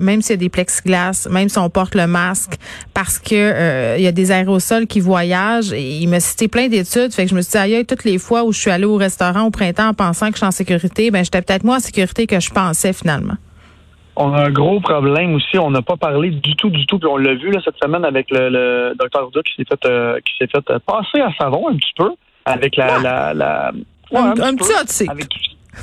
même s'il y a des plexiglas, même si on porte le masque, parce que euh, il y a des aérosols qui voyagent. Et il m'a cité plein d'études, fait que je me suis dit, aïe, toutes les fois où je suis allée au restaurant au printemps en pensant que je suis en sécurité, ben j'étais peut-être moins en sécurité que je pensais finalement. On a un gros problème aussi. On n'a pas parlé du tout, du tout. Puis on l'a vu là, cette semaine avec le, le docteur Ouda qui s'est fait euh, qui s'est fait euh, passer à savon un petit peu avec la, la, la un, petit,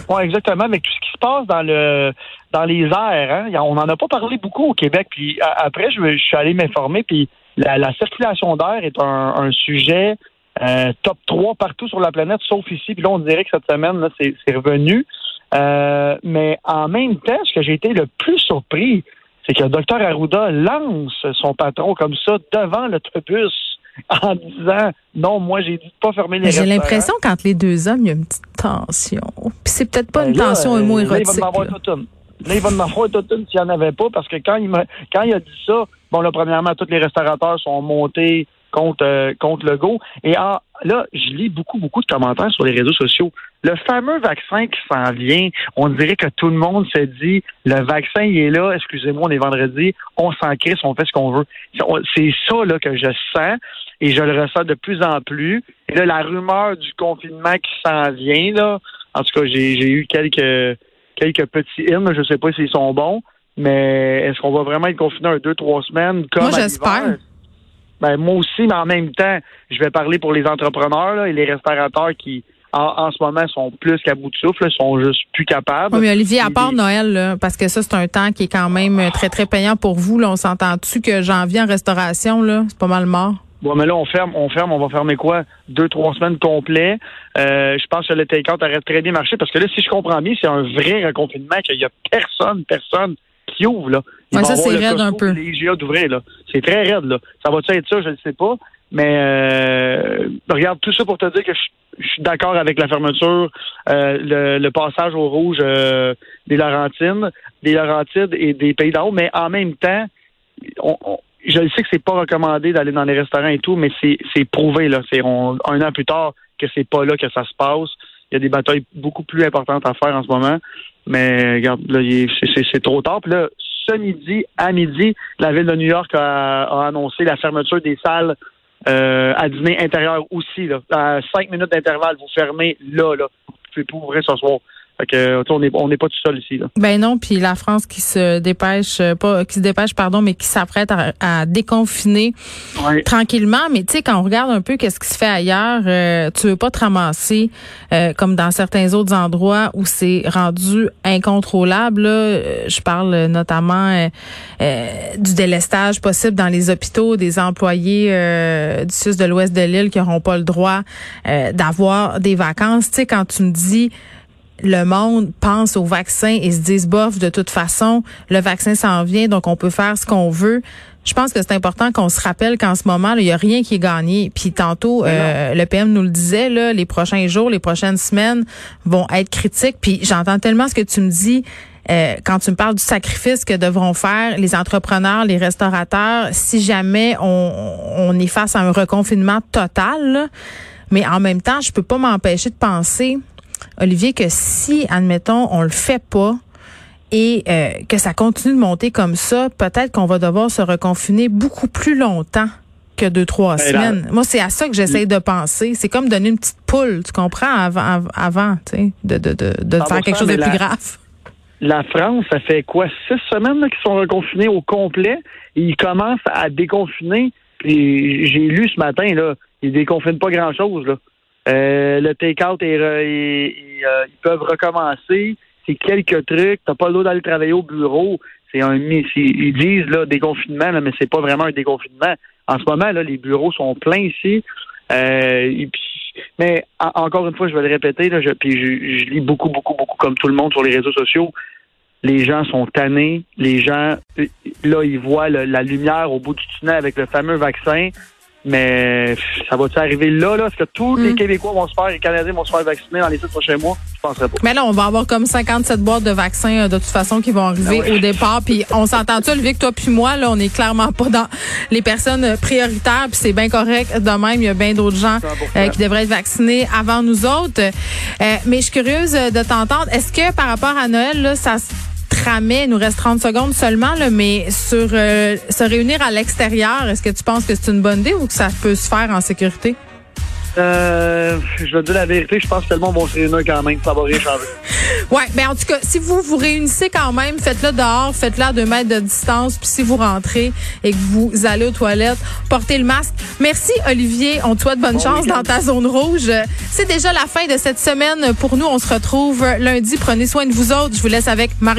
oui, exactement. Avec tout ce qui se passe dans le dans les airs, hein? on n'en a pas parlé beaucoup au Québec. Puis après, je, suis allé m'informer. Puis la, circulation d'air est un, sujet euh, top 3 partout sur la planète, sauf ici. Puis là, on dirait que cette semaine, là, c'est, revenu. Euh, mais en même temps, ce que j'ai été le plus surpris, c'est que le docteur Arruda lance son patron comme ça devant l'autobus en disant non, moi j'ai dit de pas fermer les J'ai l'impression qu'entre les deux hommes, il y a une petite tension. Puis c'est peut-être pas ben une tension un mot érotique. Là, il va m'avoir toute une. Là, il va m'avoir toute une s'il n'y en avait pas, parce que quand il, quand il a dit ça, bon, là, premièrement, tous les restaurateurs sont montés contre, euh, contre le go. Et là, je lis beaucoup, beaucoup de commentaires sur les réseaux sociaux. Le fameux vaccin qui s'en vient, on dirait que tout le monde s'est dit, le vaccin, il est là, excusez-moi, on est vendredi, on s'en crisse, on fait ce qu'on veut. C'est ça là, que je sens et je le ressens de plus en plus. Et là, la rumeur du confinement qui s'en vient, là, en tout cas, j'ai eu quelques quelques petits hymnes, je sais pas s'ils sont bons, mais est-ce qu'on va vraiment être confiné un deux, trois semaines comme Moi, j'espère. Ben, moi aussi, mais en même temps, je vais parler pour les entrepreneurs et les restaurateurs qui, en, ce moment, sont plus qu'à bout de souffle, sont juste plus capables. Oui, mais Olivier, à part Noël, parce que ça, c'est un temps qui est quand même très, très payant pour vous. Là, on s'entend-tu que janvier en restauration, là, c'est pas mal mort? Bon, mais là, on ferme, on ferme, on va fermer quoi? Deux, trois semaines complets. Euh, je pense que le take-out arrête très bien marché parce que là, si je comprends bien, c'est un vrai reconfinement qu'il y a personne, personne qui ouvre, là. ça, c'est raide un peu. Les d'ouvrir, là. C'est très raide, là. Ça va-tu être ça? Je ne sais pas. Mais euh, regarde, tout ça pour te dire que je, suis d'accord avec la fermeture, euh, le, passage au rouge euh, des Laurentines, des Laurentides et des Pays d'en haut, mais en même temps, on, je sais que c'est pas recommandé d'aller dans les restaurants et tout, mais c'est, prouvé, là. C'est un an plus tard que c'est pas là que ça se passe. Il y a des batailles beaucoup plus importantes à faire en ce moment. Mais regarde, là, c'est trop tard. Puis là, ce midi, à midi, la ville de New York a, annoncé la fermeture des salles euh, à dîner intérieur aussi. Là. À cinq minutes d'intervalle, vous fermez là, là. Vous pouvez pas ouvrir ce soir. Fait on n'est on n'est pas tout seul ici. Là. Ben non, puis la France qui se dépêche, euh, pas qui se dépêche, pardon, mais qui s'apprête à, déconfiner tranquillement. Mais tu sais, quand on regarde un peu qu'est-ce qui se fait ailleurs, euh, tu veux pas te ramasser euh, comme dans certains autres endroits où c'est rendu incontrôlable. je parle notamment du délestage possible dans les hôpitaux, des employés du sud de l'ouest de l'île qui n'auront pas le droit d'avoir des vacances. Tu sais, quand tu me dis le monde pense au vaccin et se disent bof de toute façon le vaccin s'en vient donc on peut faire ce qu'on veut. Je pense que c'est important qu'on se rappelle qu'en ce moment il y a rien qui est gagné. Puis tantôt euh, le PM nous le disait là, les prochains jours, les prochaines semaines vont être critiques. Puis j'entends tellement ce que tu me dis. Euh, quand tu me parles du sacrifice que devront faire les entrepreneurs, les restaurateurs, si jamais on, on est face à un reconfinement total, mais en même temps, je peux pas m'empêcher de penser Olivier, que si, admettons, on le fait pas et euh, que ça continue de monter comme ça, peut-être qu'on va devoir se reconfiner beaucoup plus longtemps que deux, trois ben, semaines. Moi, c'est à ça que j'essaie de penser. C'est comme donner une petite poule, tu comprends, avant, avant tu sais, de, de, de, de faire quelque chose de plus grave. La France, ça fait quoi, six semaines qu'ils sont reconfinés au complet? Et ils commencent à déconfiner. Puis j'ai lu ce matin, là, ils déconfinent pas grand-chose, là. Euh, le take-out, euh, ils peuvent recommencer. C'est quelques trucs. T'as pas le droit d'aller travailler au bureau. C'est un, ils disent là déconfinement, là, mais c'est pas vraiment un déconfinement. En ce moment, là, les bureaux sont pleins ici. Euh, mais encore une fois, je vais le répéter, je, lis beaucoup, beaucoup, beaucoup comme tout le monde sur les réseaux sociaux. Les gens sont tannés. Les gens, là, ils voient la lumière au bout du tunnel avec le fameux vaccin. Mais ça va-tu arriver là, là? Est-ce que tous les hmm. Québécois vont se faire, les Canadiens vont se faire vacciner dans les six prochains mois? Je penserais pas. Mais là, on va avoir comme 57 boîtes de vaccins euh, de toute façon qui vont arriver ben au départ. Puis on s'entend-tu, Olivier, que toi puis moi, là, on est clairement pas dans les personnes euh, prioritaires. Puis c'est bien correct. De même, il y a bien d'autres gens euh, qui devraient être vaccinés avant nous autres. mais je suis curieuse de t'entendre. Est-ce que par rapport à Noël, là, ça tramait, il nous reste 30 secondes seulement, là, mais sur se réunir à l'extérieur, est-ce que tu penses que c'est une bonne idée ou que ça peut se faire en sécurité? Euh, je vais dire la vérité, je pense que tellement bon réunir quand même, ça va rien changer. Ouais, ben en tout cas, si vous vous réunissez quand même, faites-le dehors, faites-le à deux mètres de distance, puis si vous rentrez et que vous allez aux toilettes, portez le masque. Merci Olivier, on te souhaite bonne chance dans ta zone rouge. C'est déjà la fin de cette semaine pour nous. On se retrouve lundi. Prenez soin de vous autres. Je vous laisse avec Marie.